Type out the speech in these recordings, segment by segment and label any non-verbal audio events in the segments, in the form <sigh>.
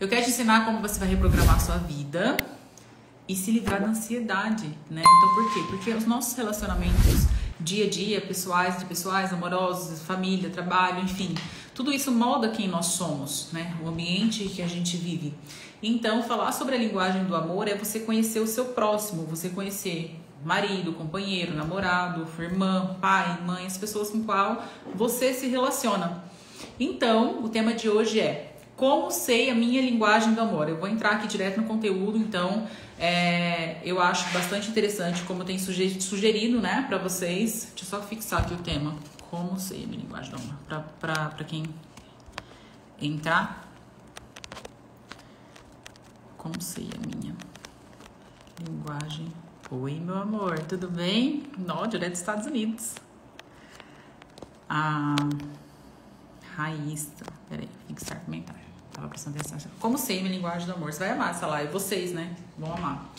Eu quero te ensinar como você vai reprogramar a sua vida e se livrar da ansiedade, né? Então por quê? Porque os nossos relacionamentos dia a dia, pessoais, de pessoais, amorosos, família, trabalho, enfim, tudo isso molda quem nós somos, né? O ambiente que a gente vive. Então, falar sobre a linguagem do amor é você conhecer o seu próximo, você conhecer marido, companheiro, namorado, irmã, pai, mãe, as pessoas com qual você se relaciona. Então, o tema de hoje é como sei a minha linguagem do amor. Eu vou entrar aqui direto no conteúdo, então é, eu acho bastante interessante como tem sugerido, né, para vocês. Deixa eu só fixar aqui o tema. Como sei a minha linguagem do amor. Para quem entrar. Como sei a minha linguagem Oi, meu amor, tudo bem? Não, direto dos Estados Unidos. A Raíssa, peraí, fixar comentário. Como sei minha linguagem do amor? Você vai amar essa live, vocês, né? Vão amar.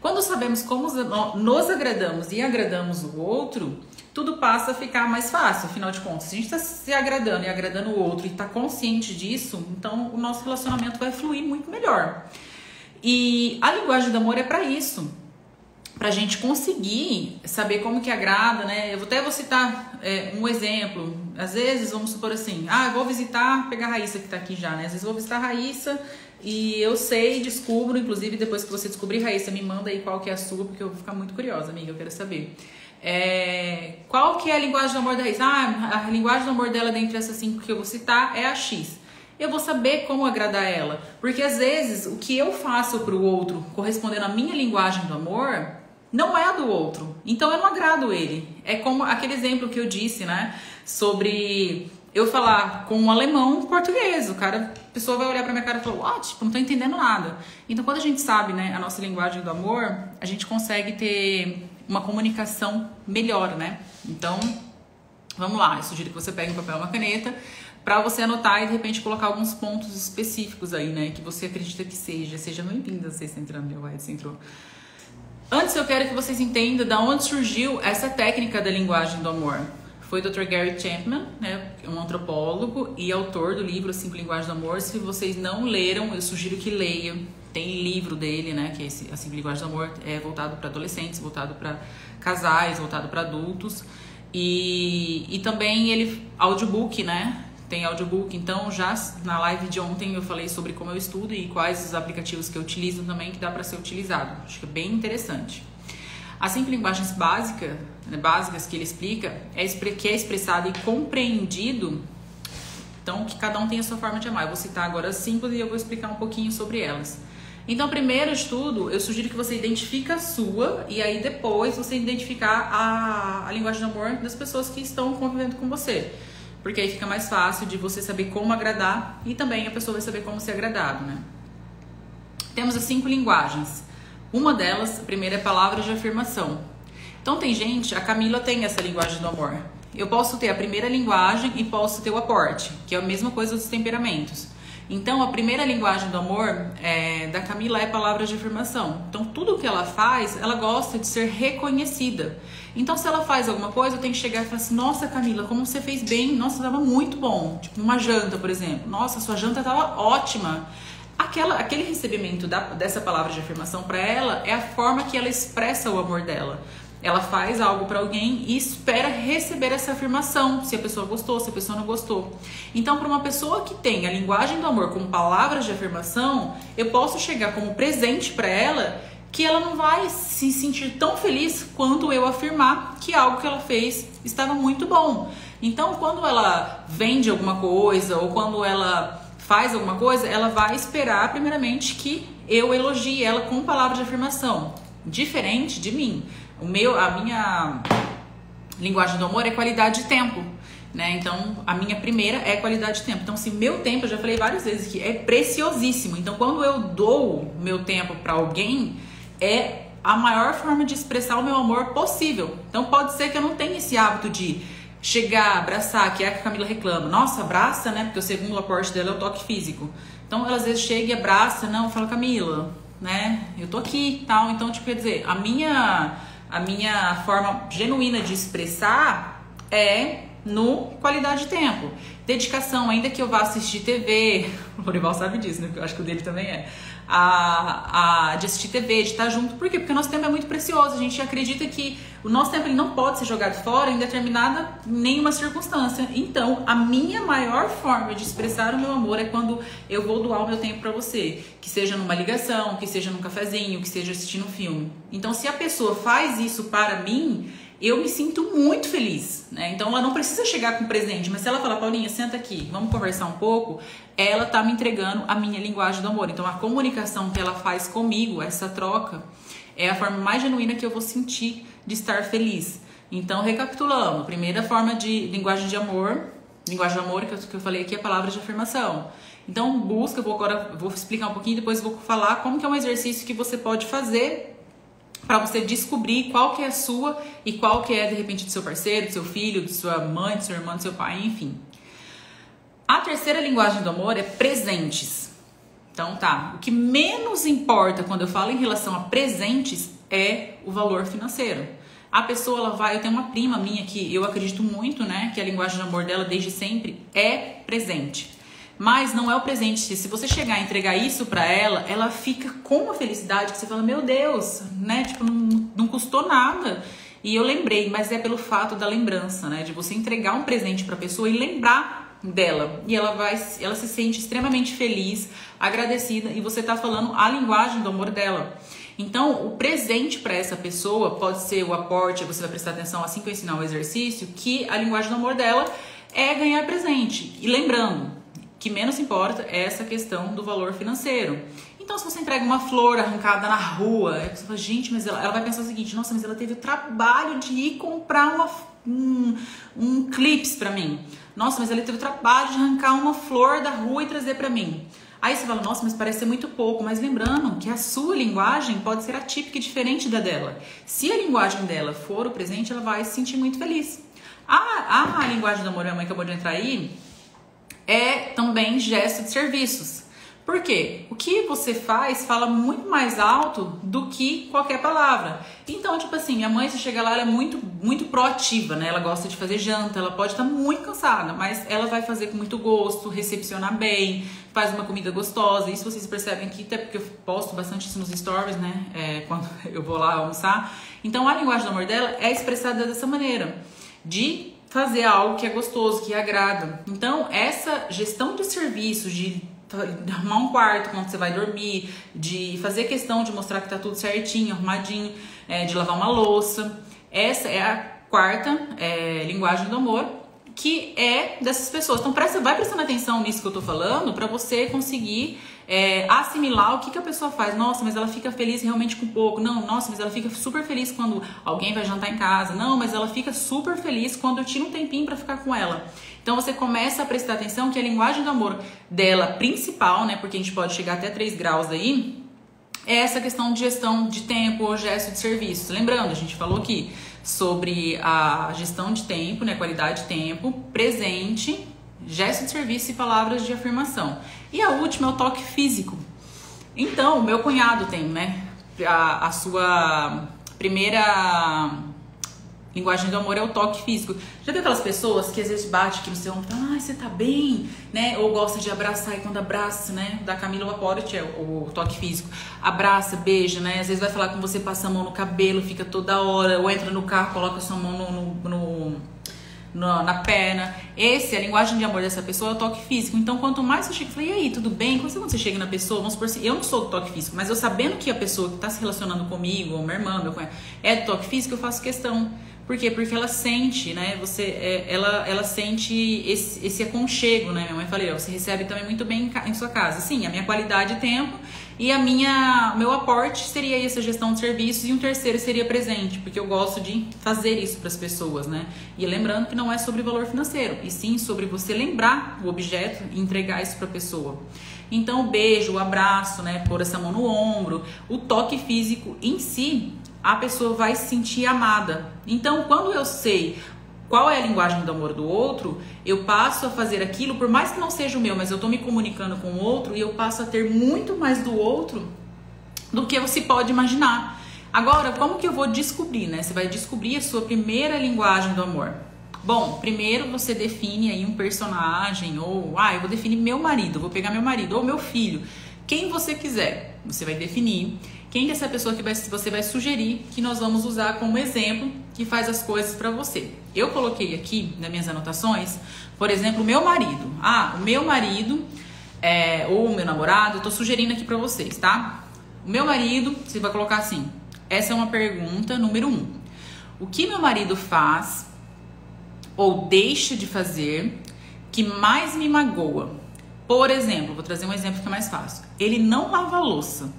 Quando sabemos como nos agradamos e agradamos o outro, tudo passa a ficar mais fácil. Afinal de contas, se a gente está se agradando e agradando o outro e está consciente disso, então o nosso relacionamento vai fluir muito melhor. E a linguagem do amor é para isso pra gente conseguir saber como que agrada, né? Eu até vou citar é, um exemplo. Às vezes, vamos supor assim, ah, eu vou visitar, pegar a Raíssa que tá aqui já, né? Às vezes vou visitar a Raíssa e eu sei, descubro, inclusive depois que você descobrir, Raíssa, me manda aí qual que é a sua, porque eu vou ficar muito curiosa, amiga, eu quero saber. É, qual que é a linguagem do amor da Raíssa? Ah, a linguagem do amor dela dentre essas cinco que eu vou citar é a X eu vou saber como agradar ela. Porque às vezes o que eu faço para o outro correspondendo à minha linguagem do amor não é do outro. Então eu não agrado ele. É como aquele exemplo que eu disse, né? Sobre eu falar com um alemão português. O cara, a pessoa vai olhar pra minha cara e falar, ó, tipo, não tô entendendo nada. Então quando a gente sabe, né, a nossa linguagem do amor, a gente consegue ter uma comunicação melhor, né? Então, vamos lá, eu sugiro que você pegue um papel e uma caneta para você anotar e de repente colocar alguns pontos específicos aí, né, que você acredita que seja. Seja bem-vinda, você está entrando, meu Edson entrou. Antes eu quero que vocês entendam da onde surgiu essa técnica da linguagem do amor. Foi o Dr. Gary Chapman, né, um antropólogo e autor do livro Cinco Linguagens do Amor. Se vocês não leram, eu sugiro que leiam. Tem livro dele, né, que é esse, a Cinco Linguagens do Amor, é voltado para adolescentes, voltado para casais, voltado para adultos. E, e também ele audiobook, né, tem audiobook. Então, já na live de ontem eu falei sobre como eu estudo e quais os aplicativos que eu utilizo também que dá para ser utilizado. Acho que é bem interessante. As cinco linguagens básicas, né, básicas que ele explica, é que é expressado e compreendido. Então, que cada um tem a sua forma de amar. Eu vou citar agora as cinco e eu vou explicar um pouquinho sobre elas. Então, primeiro estudo, eu sugiro que você identifique a sua e aí depois você identificar a, a linguagem do amor das pessoas que estão convivendo com você. Porque aí fica mais fácil de você saber como agradar e também a pessoa vai saber como ser agradado, né? Temos as cinco linguagens. Uma delas, a primeira é palavras de afirmação. Então tem gente, a Camila tem essa linguagem do amor. Eu posso ter a primeira linguagem e posso ter o aporte, que é a mesma coisa dos temperamentos. Então, a primeira linguagem do amor é, da Camila é palavras de afirmação. Então, tudo que ela faz, ela gosta de ser reconhecida. Então, se ela faz alguma coisa, eu tenho que chegar e falar assim: Nossa, Camila, como você fez bem, nossa, estava muito bom. Tipo, uma janta, por exemplo. Nossa, sua janta estava ótima. Aquela, aquele recebimento da, dessa palavra de afirmação para ela é a forma que ela expressa o amor dela. Ela faz algo para alguém e espera receber essa afirmação, se a pessoa gostou, se a pessoa não gostou. Então, para uma pessoa que tem a linguagem do amor como palavras de afirmação, eu posso chegar como presente para ela que ela não vai se sentir tão feliz quanto eu afirmar que algo que ela fez estava muito bom. Então, quando ela vende alguma coisa ou quando ela faz alguma coisa, ela vai esperar primeiramente que eu elogie ela com palavras de afirmação, diferente de mim. O meu, a minha linguagem do amor é qualidade de tempo. Né? Então, a minha primeira é qualidade de tempo. Então, se meu tempo, eu já falei várias vezes que é preciosíssimo. Então, quando eu dou meu tempo para alguém, é a maior forma de expressar o meu amor possível. Então, pode ser que eu não tenha esse hábito de chegar, abraçar, que é a que a Camila reclama. Nossa, abraça, né? Porque o segundo aporte dela é o toque físico. Então, ela às vezes chega e abraça, não, fala, Camila, né? Eu tô aqui, tal. Então, tipo, quer dizer, a minha a minha forma genuína de expressar é no qualidade de tempo. Dedicação, ainda que eu vá assistir TV, <laughs> o Lorival sabe disso, né? Porque eu acho que o dele também é. A, a, de assistir TV, de estar junto. Por quê? Porque o nosso tempo é muito precioso. A gente acredita que o nosso tempo ele não pode ser jogado fora em determinada nenhuma circunstância. Então, a minha maior forma de expressar o meu amor é quando eu vou doar o meu tempo para você. Que seja numa ligação, que seja num cafezinho, que seja assistindo um filme. Então, se a pessoa faz isso para mim, eu me sinto muito feliz, né? Então ela não precisa chegar com presente, mas se ela falar, Paulinha, senta aqui, vamos conversar um pouco, ela tá me entregando a minha linguagem do amor. Então a comunicação que ela faz comigo, essa troca, é a forma mais genuína que eu vou sentir de estar feliz. Então, recapitulando, primeira forma de linguagem de amor, linguagem de amor que eu, que eu falei aqui é a palavra de afirmação. Então, busca, vou agora vou explicar um pouquinho, depois vou falar como que é um exercício que você pode fazer para você descobrir qual que é a sua e qual que é de repente do seu parceiro, do seu filho, de sua mãe, do seu irmão, do seu pai, enfim. A terceira linguagem do amor é presentes. Então tá, o que menos importa quando eu falo em relação a presentes é o valor financeiro. A pessoa ela vai, eu tenho uma prima minha que eu acredito muito, né, que a linguagem do amor dela desde sempre é presente. Mas não é o presente. Se você chegar a entregar isso para ela, ela fica com uma felicidade que você fala, meu Deus, né? Tipo, não, não custou nada. E eu lembrei, mas é pelo fato da lembrança, né? De você entregar um presente para a pessoa e lembrar dela. E ela vai, ela se sente extremamente feliz, agradecida e você tá falando a linguagem do amor dela. Então, o presente para essa pessoa pode ser o aporte, você vai prestar atenção assim que eu ensinar o exercício, que a linguagem do amor dela é ganhar presente. E lembrando, que menos importa é essa questão do valor financeiro. Então, se você entrega uma flor arrancada na rua, você fala, gente, mas ela, ela vai pensar o seguinte: nossa, mas ela teve o trabalho de ir comprar uma, um, um clips para mim. Nossa, mas ela teve o trabalho de arrancar uma flor da rua e trazer para mim. Aí você fala, nossa, mas parece ser muito pouco. Mas lembrando que a sua linguagem pode ser atípica e diferente da dela. Se a linguagem dela for o presente, ela vai se sentir muito feliz. A, a linguagem do amor, minha mãe acabou de entrar aí, é também gesto de serviços. Por quê? O que você faz fala muito mais alto do que qualquer palavra. Então, tipo assim, minha mãe, se chega lá, ela é muito, muito proativa, né? Ela gosta de fazer janta, ela pode estar muito cansada, mas ela vai fazer com muito gosto, recepcionar bem, faz uma comida gostosa. Isso vocês percebem aqui, até porque eu posto bastante isso nos stories, né? É, quando <laughs> eu vou lá almoçar. Então, a linguagem do amor dela é expressada dessa maneira, de fazer algo que é gostoso, que agrada. Então, essa gestão de serviços, de arrumar um quarto quando você vai dormir, de fazer questão de mostrar que tá tudo certinho, arrumadinho, é, de lavar uma louça. Essa é a quarta é, linguagem do amor, que é dessas pessoas. Então, presta, vai prestando atenção nisso que eu tô falando para você conseguir é, assimilar o que, que a pessoa faz. Nossa, mas ela fica feliz realmente com pouco. Não, nossa, mas ela fica super feliz quando alguém vai jantar em casa. Não, mas ela fica super feliz quando eu tiro um tempinho para ficar com ela. Então você começa a prestar atenção que a linguagem do amor dela principal, né? Porque a gente pode chegar até 3 graus aí, é essa questão de gestão de tempo ou gesto de serviços. Lembrando, a gente falou aqui sobre a gestão de tempo, né? Qualidade de tempo, presente gesto de serviço e palavras de afirmação. E a última é o toque físico. Então, meu cunhado tem, né? A, a sua primeira linguagem do amor é o toque físico. Já viu aquelas pessoas que às vezes bate aqui no seu ombro e ai, você tá bem, né? Ou gosta de abraçar e quando abraça, né? Da Camila Vaporit é o, o, toque físico. Abraça, beija, né? Às vezes vai falar com você, passa a mão no cabelo, fica toda hora, ou entra no carro, coloca sua mão no, no, no na, na perna. Esse, a linguagem de amor dessa pessoa é o toque físico. Então, quanto mais você chega, falei, e aí, tudo bem? Quando você chega na pessoa, vamos supor assim, eu não sou do toque físico, mas eu sabendo que a pessoa que está se relacionando comigo, ou minha irmã, meu cunhado, é do toque físico, eu faço questão. Por quê? Porque ela sente, né? Você, é, ela, ela sente esse, esse aconchego, né? Minha mãe falou, você recebe também muito bem em, em sua casa. Sim, a minha qualidade de tempo e a minha, meu aporte seria essa gestão de serviços e um terceiro seria presente, porque eu gosto de fazer isso para as pessoas, né? E lembrando que não é sobre valor financeiro, e sim sobre você lembrar o objeto e entregar isso para a pessoa. Então, o beijo, o abraço, né, pôr essa mão no ombro, o toque físico em si, a pessoa vai se sentir amada. Então, quando eu sei qual é a linguagem do amor do outro, eu passo a fazer aquilo, por mais que não seja o meu, mas eu estou me comunicando com o outro e eu passo a ter muito mais do outro do que você pode imaginar. Agora, como que eu vou descobrir, né? Você vai descobrir a sua primeira linguagem do amor. Bom, primeiro você define aí um personagem, ou ah, eu vou definir meu marido, vou pegar meu marido, ou meu filho. Quem você quiser, você vai definir. Quem é essa pessoa que vai, você vai sugerir que nós vamos usar como exemplo que faz as coisas para você. Eu coloquei aqui nas minhas anotações, por exemplo, meu marido. Ah, o meu marido é, ou o meu namorado, eu tô sugerindo aqui para vocês, tá? O meu marido, você vai colocar assim. Essa é uma pergunta número um. O que meu marido faz ou deixa de fazer que mais me magoa? Por exemplo, vou trazer um exemplo que é mais fácil. Ele não lava a louça.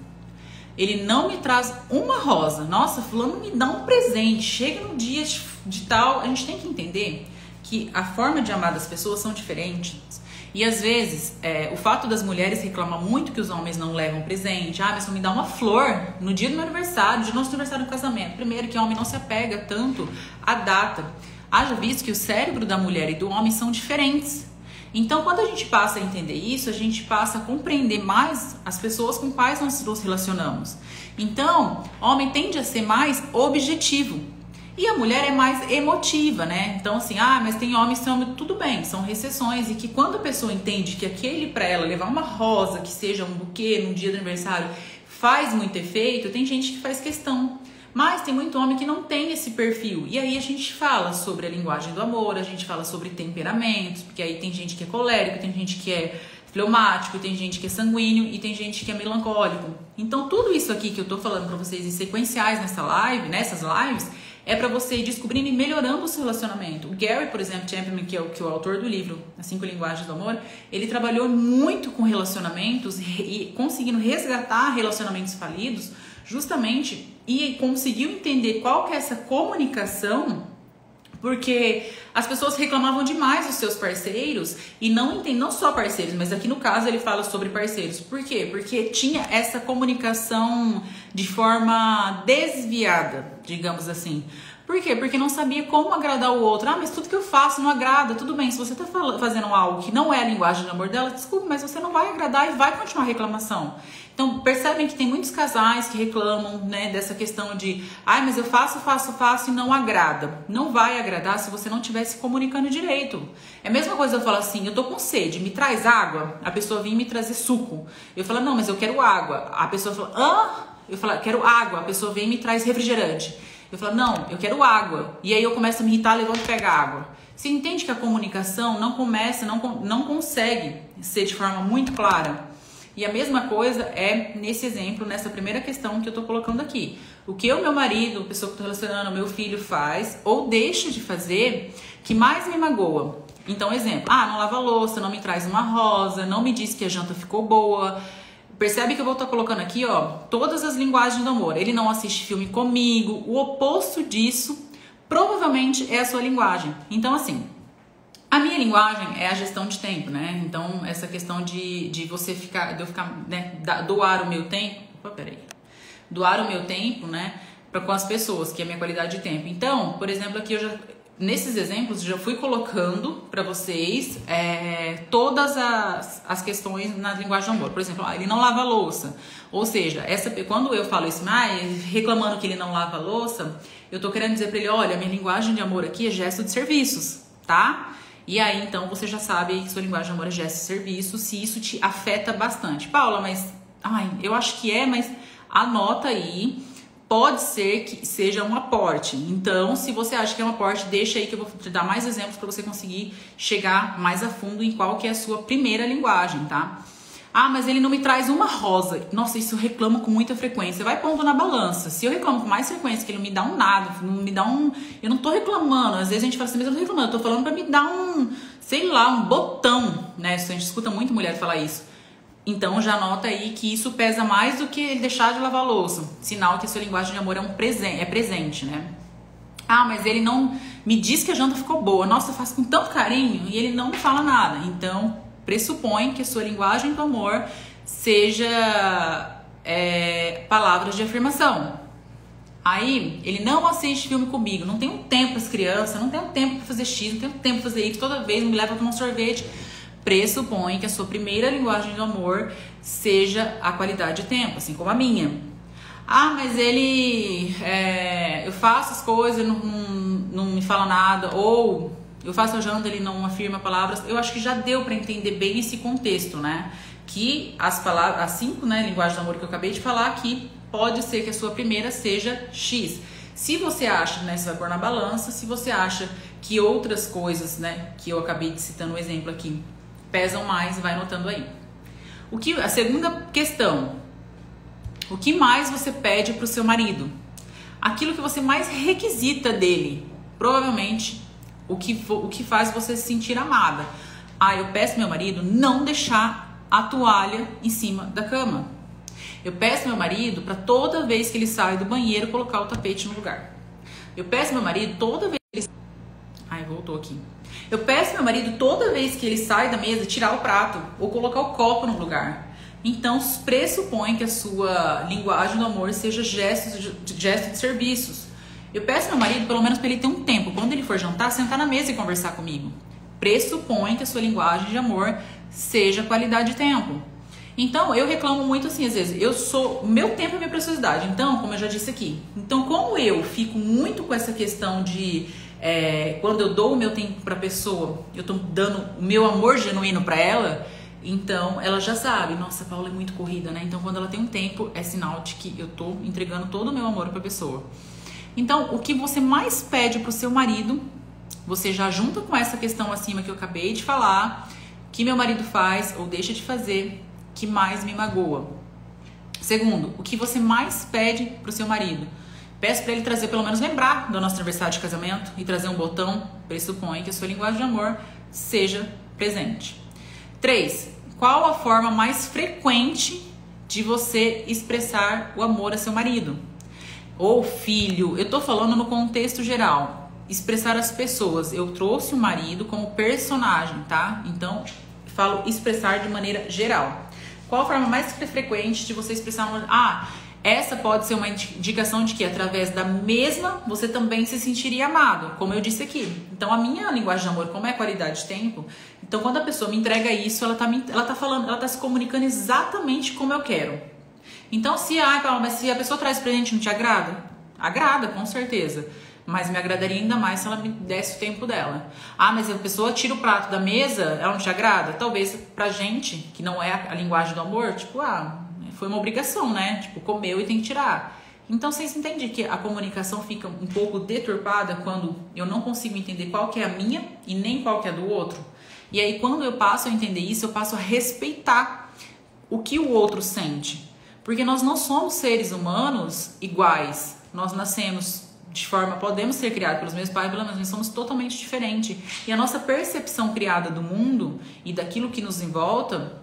Ele não me traz uma rosa. Nossa, fulano me dá um presente. Chega no dia de tal. A gente tem que entender que a forma de amar das pessoas são diferentes. E às vezes, é, o fato das mulheres reclamar muito que os homens não levam presente. Ah, mas não me dá uma flor no dia do meu aniversário, do nosso aniversário do casamento. Primeiro, que o homem não se apega tanto à data. Haja visto que o cérebro da mulher e do homem são diferentes. Então, quando a gente passa a entender isso, a gente passa a compreender mais as pessoas com quais nós nos relacionamos. Então, homem tende a ser mais objetivo. E a mulher é mais emotiva, né? Então, assim, ah, mas tem homens que são tudo bem, são recessões, e que quando a pessoa entende que aquele para ela levar uma rosa, que seja um buquê no dia do aniversário, faz muito efeito, tem gente que faz questão. Mas tem muito homem que não tem esse perfil. E aí a gente fala sobre a linguagem do amor, a gente fala sobre temperamentos, porque aí tem gente que é colérico, tem gente que é fleumático, tem gente que é sanguíneo e tem gente que é melancólico. Então tudo isso aqui que eu tô falando para vocês em sequenciais nessa live, nessas lives, é para você ir descobrindo e melhorando o seu relacionamento. O Gary, por exemplo, Champion, que é o, que é o autor do livro As Cinco Linguagens do Amor, ele trabalhou muito com relacionamentos e conseguindo resgatar relacionamentos falidos justamente e conseguiu entender qual que é essa comunicação, porque as pessoas reclamavam demais dos seus parceiros e não entendem, não só parceiros, mas aqui no caso ele fala sobre parceiros. Por quê? Porque tinha essa comunicação de forma desviada, digamos assim. Por quê? Porque não sabia como agradar o outro. Ah, mas tudo que eu faço não agrada. Tudo bem, se você tá fazendo algo que não é a linguagem do amor dela, desculpe, mas você não vai agradar e vai continuar a reclamação. Então, percebem que tem muitos casais que reclamam, né, dessa questão de, ai, mas eu faço, faço, faço e não agrada. Não vai agradar se você não estiver se comunicando direito. É a mesma coisa eu falar assim, eu tô com sede, me traz água. A pessoa vem me trazer suco. Eu falo, não, mas eu quero água. A pessoa fala, hã? Eu falo, quero água. A pessoa vem e me traz refrigerante. Eu falo, não, eu quero água. E aí eu começo a me irritar, levanto e pego água. Você entende que a comunicação não começa, não, não consegue ser de forma muito clara. E a mesma coisa é nesse exemplo, nessa primeira questão que eu tô colocando aqui. O que o meu marido, a pessoa que eu tô relacionando, meu filho faz ou deixa de fazer que mais me magoa. Então, exemplo, ah, não lava louça, não me traz uma rosa, não me diz que a janta ficou boa. Percebe que eu vou estar colocando aqui, ó, todas as linguagens do amor. Ele não assiste filme comigo. O oposto disso provavelmente é a sua linguagem. Então, assim, a minha linguagem é a gestão de tempo, né? Então, essa questão de, de você ficar, de eu ficar, né, doar o meu tempo. Opa, peraí. Doar o meu tempo, né? Pra, com as pessoas, que é a minha qualidade de tempo. Então, por exemplo, aqui eu já. Nesses exemplos, já fui colocando para vocês é, todas as, as questões na linguagem do amor. Por exemplo, ele não lava louça. Ou seja, essa, quando eu falo isso, ah, reclamando que ele não lava louça, eu tô querendo dizer para ele: olha, minha linguagem de amor aqui é gesto de serviços, tá? E aí, então, você já sabe que sua linguagem de amor é gesto e serviço, se isso te afeta bastante. Paula, mas. Ai, eu acho que é, mas anota aí. Pode ser que seja um aporte. Então, se você acha que é um aporte, deixa aí que eu vou te dar mais exemplos para você conseguir chegar mais a fundo em qual que é a sua primeira linguagem, tá? Ah, mas ele não me traz uma rosa. Nossa, isso eu reclamo com muita frequência. Vai pondo na balança. Se eu reclamo com mais frequência que ele não me dá um nada, não me dá um. Eu não tô reclamando. Às vezes a gente fala assim, mas eu não tô reclamando, eu tô falando pra me dar um, sei lá, um botão, né? A gente escuta muito mulher falar isso. Então já nota aí que isso pesa mais do que ele deixar de lavar louça. Sinal que a sua linguagem de amor é um presente, é presente, né? Ah, mas ele não me diz que a janta ficou boa. Nossa, eu faço com tanto carinho e ele não fala nada. Então, pressupõe que a sua linguagem do amor seja é, palavras de afirmação. Aí, ele não assiste filme comigo, não tem um tempo as crianças, não tem um tempo para fazer X, não tem um tempo para fazer Y, toda vez me leva para tomar um sorvete. Pressupõe que a sua primeira linguagem do amor seja a qualidade de tempo, assim como a minha. Ah, mas ele. É, eu faço as coisas, não, não, não me fala nada, ou Eu faço a janta, ele não afirma palavras. Eu acho que já deu para entender bem esse contexto, né? Que as palavras, as cinco, né, linguagens do amor que eu acabei de falar aqui, pode ser que a sua primeira seja X. Se você acha, né, você vai pôr na balança, se você acha que outras coisas, né, que eu acabei de citando um exemplo aqui, pesam mais, vai anotando aí. O que a segunda questão, o que mais você pede para o seu marido? Aquilo que você mais requisita dele, provavelmente o que o que faz você se sentir amada. Ah, eu peço meu marido não deixar a toalha em cima da cama. Eu peço meu marido para toda vez que ele sai do banheiro colocar o tapete no lugar. Eu peço meu marido toda vez que ele Ai, voltou aqui. Eu peço meu marido toda vez que ele sai da mesa tirar o prato ou colocar o copo no lugar. Então, pressupõe que a sua linguagem do amor seja gestos de, gesto de serviços. Eu peço meu marido, pelo menos para ele ter um tempo, quando ele for jantar, sentar na mesa e conversar comigo. Pressupõe que a sua linguagem de amor seja qualidade de tempo. Então, eu reclamo muito assim, às vezes, eu sou, meu tempo é minha preciosidade. Então, como eu já disse aqui, então como eu fico muito com essa questão de é, quando eu dou o meu tempo para a pessoa, eu estou dando o meu amor genuíno para ela, então ela já sabe, nossa, a Paula é muito corrida, né? Então quando ela tem um tempo, é sinal de que eu estou entregando todo o meu amor para a pessoa. Então, o que você mais pede para o seu marido, você já junta com essa questão acima que eu acabei de falar, que meu marido faz ou deixa de fazer, que mais me magoa. Segundo, o que você mais pede para o seu marido? Peço para ele trazer, pelo menos lembrar do nosso aniversário de casamento e trazer um botão. Pressupõe que a sua linguagem de amor seja presente. 3. Qual a forma mais frequente de você expressar o amor a seu marido? Ou filho, eu tô falando no contexto geral. Expressar as pessoas. Eu trouxe o marido como personagem, tá? Então, falo expressar de maneira geral. Qual a forma mais frequente de você expressar amor? Ah, essa pode ser uma indicação de que através da mesma você também se sentiria amado, como eu disse aqui. Então a minha linguagem de amor, como é qualidade de tempo, então quando a pessoa me entrega isso, ela tá, me, ela tá falando, ela tá se comunicando exatamente como eu quero. Então se, ah, Paula, mas se a pessoa traz presente não te agrada? Agrada, com certeza. Mas me agradaria ainda mais se ela me desse o tempo dela. Ah, mas a pessoa tira o prato da mesa, ela não te agrada? Talvez pra gente, que não é a linguagem do amor, tipo, ah, foi uma obrigação, né? Tipo, comeu e tem que tirar. Então vocês entendem que a comunicação fica um pouco deturpada quando eu não consigo entender qual que é a minha e nem qual que é do outro. E aí quando eu passo a entender isso, eu passo a respeitar o que o outro sente. Porque nós não somos seres humanos iguais. Nós nascemos de forma, podemos ser criados pelos meus pais, mas nós somos totalmente diferentes. E a nossa percepção criada do mundo e daquilo que nos envolta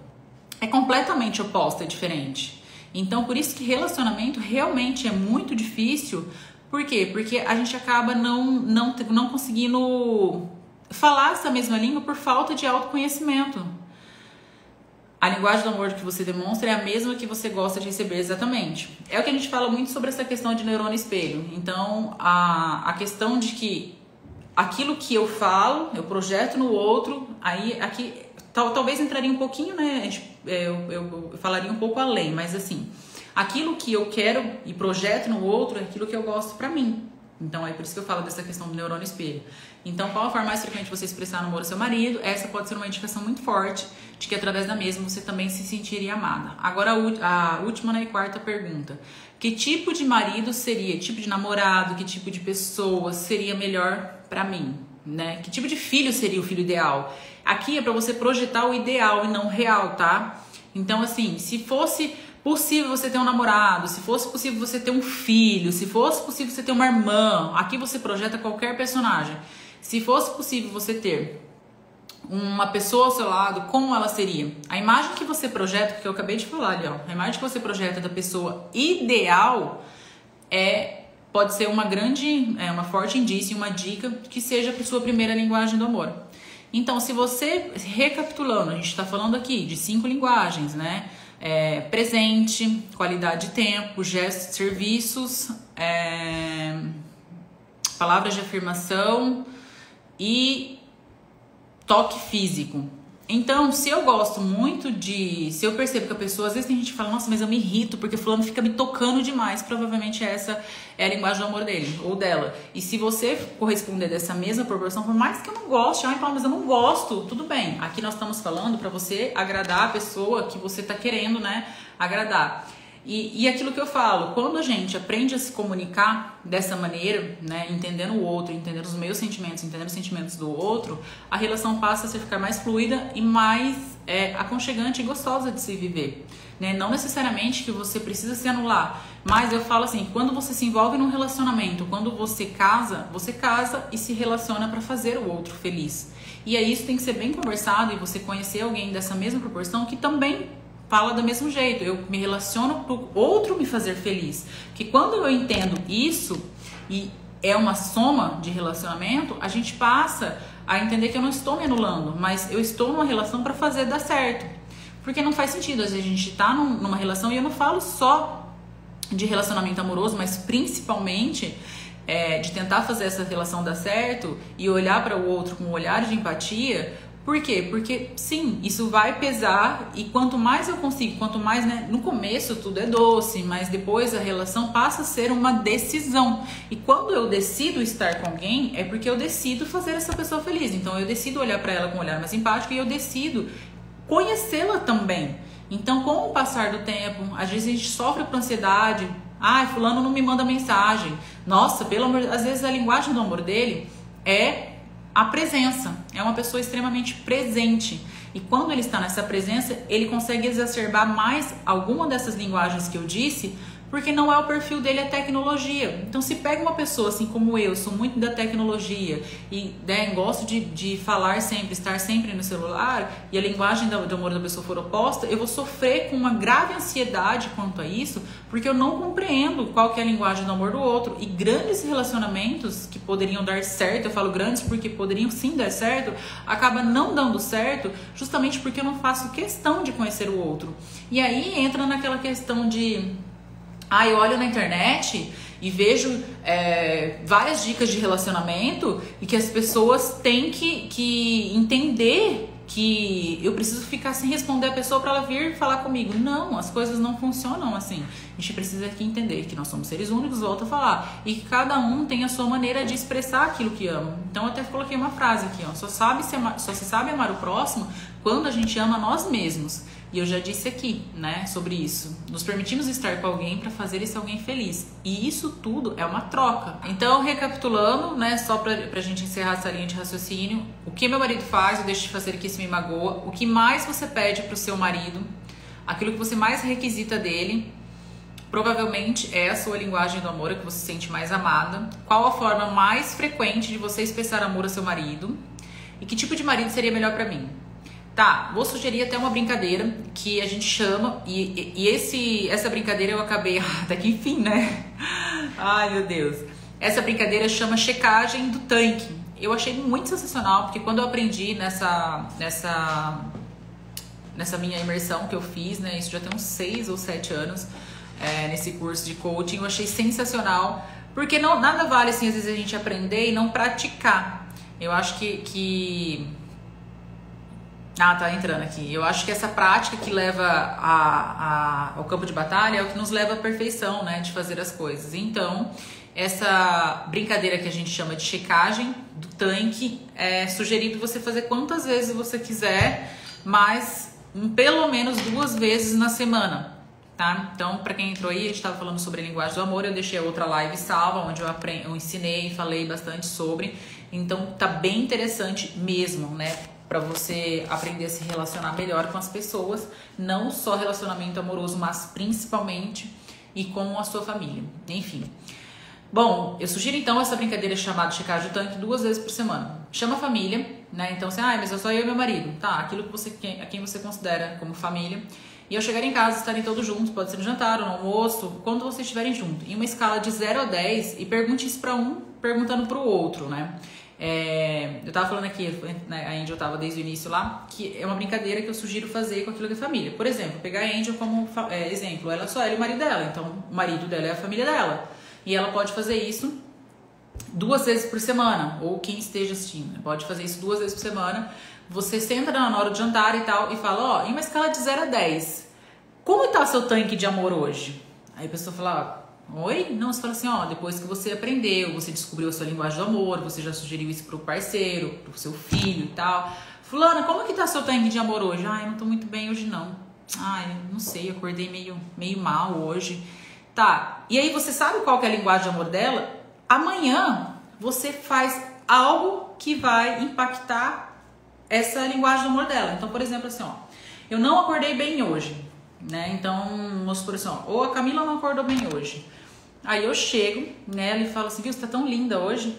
é completamente oposta, é diferente. Então, por isso que relacionamento realmente é muito difícil. Por quê? Porque a gente acaba não, não, não conseguindo falar essa mesma língua por falta de autoconhecimento. A linguagem do amor que você demonstra é a mesma que você gosta de receber exatamente. É o que a gente fala muito sobre essa questão de neurônio espelho. Então, a, a questão de que aquilo que eu falo, eu projeto no outro, aí aqui Tal, talvez entraria um pouquinho, né? É, eu, eu, eu falaria um pouco além, mas assim, aquilo que eu quero e projeto no outro é aquilo que eu gosto para mim. Então é por isso que eu falo dessa questão do neurônio espelho. Então, qual a forma mais frequente você expressar no amor ao seu marido? Essa pode ser uma indicação muito forte de que através da mesma você também se sentiria amada. Agora, a última né, e quarta pergunta: que tipo de marido seria? Tipo de namorado? Que tipo de pessoa seria melhor para mim? Né? Que tipo de filho seria o filho ideal? Aqui é para você projetar o ideal e não o real, tá? Então, assim, se fosse possível você ter um namorado, se fosse possível você ter um filho, se fosse possível você ter uma irmã, aqui você projeta qualquer personagem. Se fosse possível você ter uma pessoa ao seu lado, como ela seria? A imagem que você projeta, que eu acabei de falar ali, ó, a imagem que você projeta da pessoa ideal é pode ser uma grande, é, uma forte indício, uma dica que seja a sua primeira linguagem do amor. Então, se você, recapitulando, a gente está falando aqui de cinco linguagens, né? É, presente, qualidade de tempo, gestos, serviços, é, palavras de afirmação e toque físico. Então, se eu gosto muito de. Se eu percebo que a pessoa, às vezes tem gente que fala, nossa, mas eu me irrito porque fulano fica me tocando demais. Provavelmente essa é a linguagem do amor dele ou dela. E se você corresponder dessa mesma proporção, por mais que eu não goste, ai, Paulo, mas eu não gosto, tudo bem. Aqui nós estamos falando para você agradar a pessoa que você tá querendo, né? Agradar. E, e aquilo que eu falo, quando a gente aprende a se comunicar dessa maneira, né, entendendo o outro, entendendo os meus sentimentos, entendendo os sentimentos do outro, a relação passa a ficar mais fluida e mais é, aconchegante e gostosa de se viver. Né? Não necessariamente que você precisa se anular, mas eu falo assim, quando você se envolve num relacionamento, quando você casa, você casa e se relaciona para fazer o outro feliz. E aí isso tem que ser bem conversado e você conhecer alguém dessa mesma proporção que também fala do mesmo jeito. Eu me relaciono para o outro me fazer feliz. Que quando eu entendo isso e é uma soma de relacionamento, a gente passa a entender que eu não estou me anulando, mas eu estou numa relação para fazer dar certo. Porque não faz sentido, às vezes a gente está num, numa relação e eu não falo só de relacionamento amoroso, mas principalmente é, de tentar fazer essa relação dar certo e olhar para o outro com um olhar de empatia, por quê? Porque sim, isso vai pesar e quanto mais eu consigo, quanto mais, né, no começo tudo é doce, mas depois a relação passa a ser uma decisão. E quando eu decido estar com alguém, é porque eu decido fazer essa pessoa feliz. Então eu decido olhar para ela com um olhar mais empático e eu decido conhecê-la também. Então, com o passar do tempo, às vezes a gente sofre por ansiedade. Ai, fulano não me manda mensagem. Nossa, pelo amor, às vezes a linguagem do amor dele é a presença. É uma pessoa extremamente presente. E quando ele está nessa presença, ele consegue exacerbar mais alguma dessas linguagens que eu disse, porque não é o perfil dele a tecnologia. Então, se pega uma pessoa assim como eu, sou muito da tecnologia e né, gosto de, de falar sempre, estar sempre no celular, e a linguagem do amor da pessoa for oposta, eu vou sofrer com uma grave ansiedade quanto a isso, porque eu não compreendo qual que é a linguagem do amor do outro. E grandes relacionamentos que poderiam dar certo, eu falo grandes porque poderiam sim dar certo, acaba não dando certo, justamente porque eu não faço questão de conhecer o outro. E aí entra naquela questão de ah, eu olho na internet e vejo é, várias dicas de relacionamento e que as pessoas têm que, que entender que eu preciso ficar sem responder a pessoa para ela vir falar comigo. Não, as coisas não funcionam assim. A gente precisa aqui entender que nós somos seres únicos, volta a falar, e que cada um tem a sua maneira de expressar aquilo que ama. Então eu até coloquei uma frase aqui, ó, só sabe se amar, só se sabe amar o próximo quando a gente ama nós mesmos. E eu já disse aqui, né, sobre isso. Nos permitimos estar com alguém para fazer esse alguém feliz. E isso tudo é uma troca. Então, recapitulando, né, só pra, pra gente encerrar essa linha de raciocínio, o que meu marido faz, eu deixo de fazer que isso me magoa. O que mais você pede pro seu marido, aquilo que você mais requisita dele, provavelmente é a sua linguagem do amor, a que você se sente mais amada. Qual a forma mais frequente de você expressar amor ao seu marido? E que tipo de marido seria melhor para mim? Tá, vou sugerir até uma brincadeira que a gente chama, e, e esse, essa brincadeira eu acabei. Até que <laughs> enfim, né? Ai meu Deus. Essa brincadeira chama checagem do tanque. Eu achei muito sensacional, porque quando eu aprendi nessa, nessa, nessa minha imersão que eu fiz, né? Isso já tem uns seis ou sete anos, é, nesse curso de coaching, eu achei sensacional. Porque não, nada vale assim, às vezes a gente aprender e não praticar. Eu acho que, que ah, tá entrando aqui. Eu acho que essa prática que leva a, a, ao campo de batalha é o que nos leva à perfeição, né? De fazer as coisas. Então, essa brincadeira que a gente chama de checagem do tanque é sugerido você fazer quantas vezes você quiser, mas pelo menos duas vezes na semana. Tá? Então, para quem entrou aí, a gente estava falando sobre a linguagem do amor. Eu deixei a outra live salva, onde eu, aprendi, eu ensinei e falei bastante sobre. Então, tá bem interessante mesmo, né? Para você aprender a se relacionar melhor com as pessoas, não só relacionamento amoroso, mas principalmente e com a sua família. Enfim. Bom, eu sugiro então essa brincadeira chamada checagem do tanque duas vezes por semana. Chama a família, né? Então, assim, ah, mas eu só eu e meu marido. Tá, aquilo que você, a quem você considera como família. E eu chegar em casa, estarem todos juntos, pode ser no jantar ou no almoço, quando vocês estiverem juntos. Em uma escala de 0 a 10 e pergunte isso para um, perguntando para o outro, né? É, eu tava falando aqui, né, a Angel tava desde o início lá, que é uma brincadeira que eu sugiro fazer com aquilo da família. Por exemplo, pegar a Angel como é, exemplo, ela só e o marido dela, então o marido dela é a família dela. E ela pode fazer isso duas vezes por semana, ou quem esteja assistindo, né, pode fazer isso duas vezes por semana Você senta na hora de jantar e tal e fala, ó, em uma escala de 0 a 10, como está seu tanque de amor hoje? Aí a pessoa fala, oi? Não, você fala assim, ó, depois que você aprendeu, você descobriu a sua linguagem do amor, você já sugeriu isso pro parceiro, pro seu filho e tal. Fulana, como que tá seu tanque de amor hoje? Ai, eu não tô muito bem hoje não. Ai, não sei, acordei meio, meio mal hoje. Tá, e aí você sabe qual que é a linguagem de amor dela? Amanhã você faz algo que vai impactar essa linguagem do amor dela. Então, por exemplo, assim, ó, eu não acordei bem hoje, né? Então, vamos supor assim, ó, ou a Camila não acordou bem hoje. Aí eu chego nela e falo assim, viu, você tá tão linda hoje.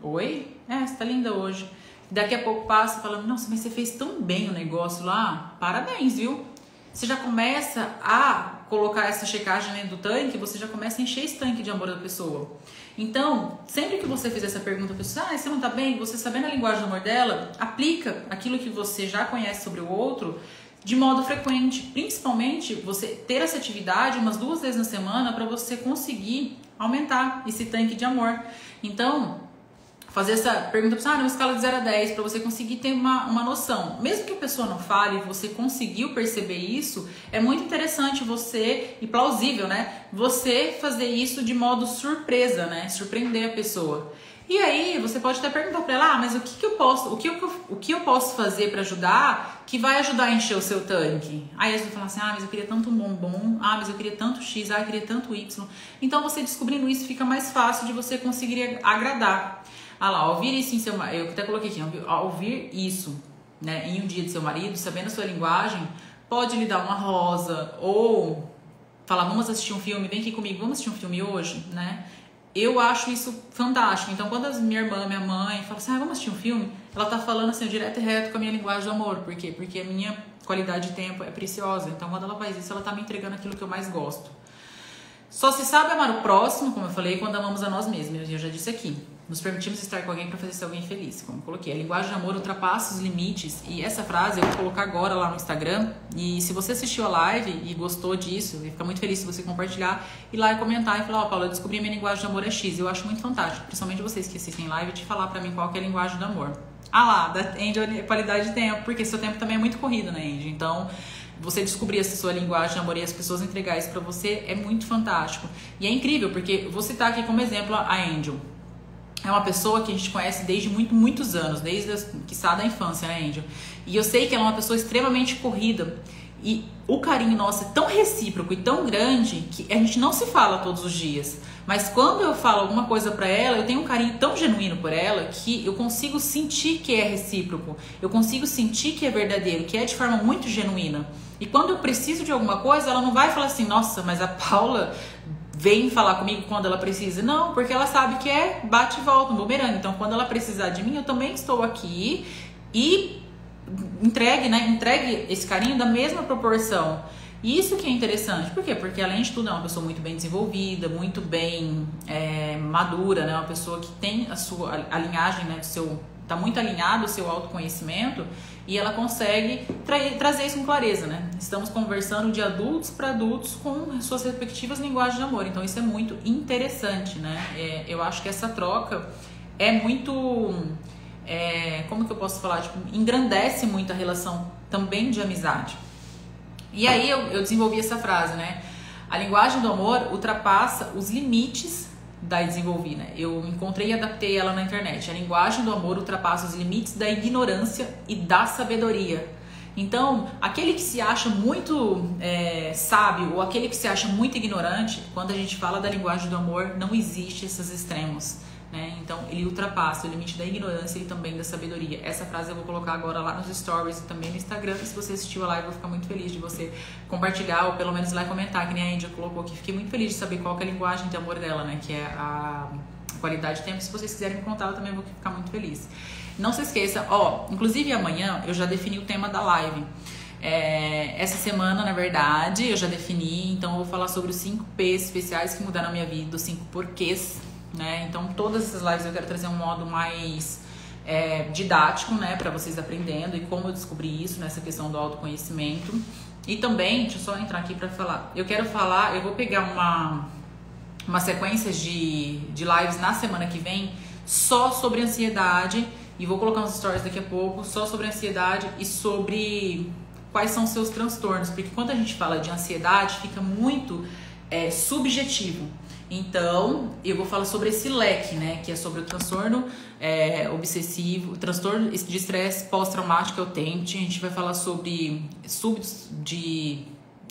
Oi? É, você tá linda hoje. Daqui a pouco passa falando, nossa, mas você fez tão bem o negócio lá, parabéns, viu? Você já começa a colocar essa checagem dentro do tanque, você já começa a encher esse tanque de amor da pessoa. Então, sempre que você fizer essa pergunta, a pessoa, ah, você não tá bem? Você sabendo a linguagem do amor dela, aplica aquilo que você já conhece sobre o outro de modo frequente. Principalmente você ter essa atividade umas duas vezes na semana para você conseguir aumentar esse tanque de amor. Então, fazer essa pergunta para você, ah, numa escala de 0 a 10, para você conseguir ter uma, uma noção. Mesmo que a pessoa não fale, você conseguiu perceber isso, é muito interessante você, e plausível, né? Você fazer isso de modo surpresa, né? Surpreender a pessoa. E aí, você pode até perguntar para ela, ah, mas o que, que eu posso, o que eu, o que eu posso fazer para ajudar que vai ajudar a encher o seu tanque? Aí você vai falar assim, ah, mas eu queria tanto um bombom, ah, mas eu queria tanto X, ah, eu queria tanto Y. Então, você descobrindo isso, fica mais fácil de você conseguir agradar. Ah lá, ouvir isso em seu eu até coloquei aqui, ouvir isso, né, em um dia de seu marido, sabendo a sua linguagem, pode lhe dar uma rosa ou falar, vamos assistir um filme, vem aqui comigo, vamos assistir um filme hoje, né? Eu acho isso fantástico. Então, quando a minha irmã, minha mãe fala assim, ah, vamos assistir um filme, ela tá falando assim, direto e reto com a minha linguagem do amor. Por quê? Porque a minha qualidade de tempo é preciosa. Então, quando ela faz isso, ela tá me entregando aquilo que eu mais gosto. Só se sabe amar o próximo, como eu falei, quando amamos a nós mesmos. Eu já disse aqui. Nos permitimos estar com alguém para fazer ser alguém feliz, como coloquei. A linguagem de amor ultrapassa os limites. E essa frase eu vou colocar agora lá no Instagram. E se você assistiu a live e gostou disso, eu ficar muito feliz se você compartilhar, ir lá e comentar e falar: Ó, oh, Paula, eu descobri minha linguagem de amor é X. Eu acho muito fantástico, principalmente vocês que assistem live, de falar para mim qual é a linguagem do amor. Ah lá, da Angel qualidade de tempo, porque seu tempo também é muito corrido, né, Angel? Então você descobrir essa sua linguagem de amor e as pessoas entregar isso para você é muito fantástico. E é incrível, porque você tá aqui como exemplo a Angel é uma pessoa que a gente conhece desde muito, muitos anos, desde que está da infância, né, Angel? E eu sei que ela é uma pessoa extremamente corrida. E o carinho nosso é tão recíproco e tão grande que a gente não se fala todos os dias. Mas quando eu falo alguma coisa para ela, eu tenho um carinho tão genuíno por ela que eu consigo sentir que é recíproco. Eu consigo sentir que é verdadeiro, que é de forma muito genuína. E quando eu preciso de alguma coisa, ela não vai falar assim: "Nossa, mas a Paula vem falar comigo quando ela precisa. Não, porque ela sabe que é bate e volta, um bumerangue. Então, quando ela precisar de mim, eu também estou aqui e entregue, né? Entregue esse carinho da mesma proporção. E isso que é interessante. Por quê? Porque além de tudo é uma pessoa muito bem desenvolvida, muito bem é, madura, né? Uma pessoa que tem a sua a linhagem, né? Do seu está muito alinhado o seu autoconhecimento e ela consegue tra trazer isso com clareza, né? Estamos conversando de adultos para adultos com suas respectivas linguagens de amor, então isso é muito interessante, né? É, eu acho que essa troca é muito. É, como que eu posso falar? Tipo, engrandece muito a relação também de amizade. E aí eu, eu desenvolvi essa frase, né? A linguagem do amor ultrapassa os limites da desenvolvi, né? Eu encontrei e adaptei ela na internet. A linguagem do amor ultrapassa os limites da ignorância e da sabedoria. Então, aquele que se acha muito é, sábio ou aquele que se acha muito ignorante, quando a gente fala da linguagem do amor, não existe esses extremos. Né? Então, ele ultrapassa o limite da ignorância e também da sabedoria. Essa frase eu vou colocar agora lá nos stories e também no Instagram. Se você assistiu a live, eu vou ficar muito feliz de você compartilhar ou pelo menos lá comentar, que nem a Índia colocou aqui. Fiquei muito feliz de saber qual é a linguagem de amor dela, né? Que é a qualidade de tempo. Se vocês quiserem contar, eu também vou ficar muito feliz. Não se esqueça, ó, inclusive amanhã eu já defini o tema da live. É, essa semana, na verdade, eu já defini, então eu vou falar sobre os 5 P's especiais que mudaram a minha vida, os 5 porquês né? Então todas essas lives eu quero trazer um modo mais é, didático, né, para vocês aprendendo e como eu descobri isso nessa questão do autoconhecimento. E também, deixa eu só entrar aqui para falar. Eu quero falar, eu vou pegar uma uma sequência de, de lives na semana que vem só sobre ansiedade e vou colocar uns stories daqui a pouco só sobre ansiedade e sobre quais são os seus transtornos, porque quando a gente fala de ansiedade fica muito é, subjetivo. Então, eu vou falar sobre esse leque, né? Que é sobre o transtorno é, obsessivo, transtorno de estresse pós-traumático eu tenho. A gente vai falar sobre súbitos de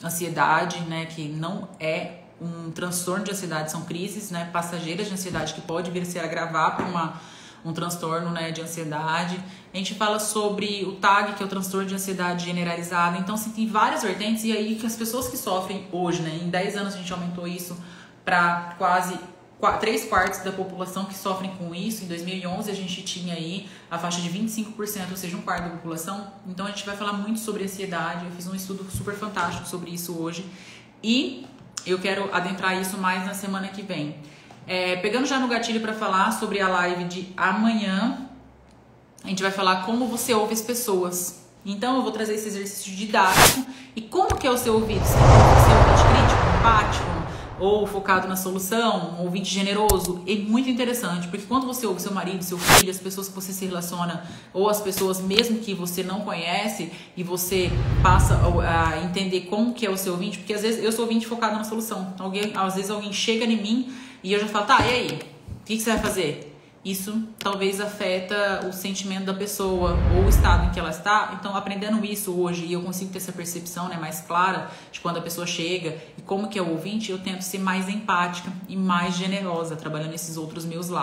ansiedade, né? Que não é um transtorno de ansiedade, são crises né, passageiras de ansiedade que pode vir a se agravar para uma um transtorno né, de ansiedade. A gente fala sobre o TAG, que é o transtorno de ansiedade generalizada. Então, assim, tem várias vertentes. E aí, que as pessoas que sofrem hoje, né, em 10 anos a gente aumentou isso para quase 3 quartos da população que sofrem com isso. Em 2011 a gente tinha aí a faixa de 25%, ou seja, um quarto da população. Então a gente vai falar muito sobre ansiedade. Eu fiz um estudo super fantástico sobre isso hoje. E eu quero adentrar isso mais na semana que vem. É, pegando já no gatilho para falar sobre a live de amanhã, a gente vai falar como você ouve as pessoas. Então eu vou trazer esse exercício didático e como que é o seu ouvido. Se é um ouvinte crítico, empático, ou focado na solução, um ouvinte generoso, é muito interessante, porque quando você ouve seu marido, seu filho, as pessoas que você se relaciona, ou as pessoas mesmo que você não conhece, e você passa a entender como que é o seu ouvinte, porque às vezes eu sou ouvinte focado na solução. Alguém, às vezes alguém chega em mim e eu já falo, tá, e aí? O que, que você vai fazer? Isso talvez afeta o sentimento da pessoa ou o estado em que ela está. Então, aprendendo isso hoje, e eu consigo ter essa percepção né, mais clara de quando a pessoa chega e como que é o ouvinte, eu tento ser mais empática e mais generosa, trabalhando esses outros meus lados.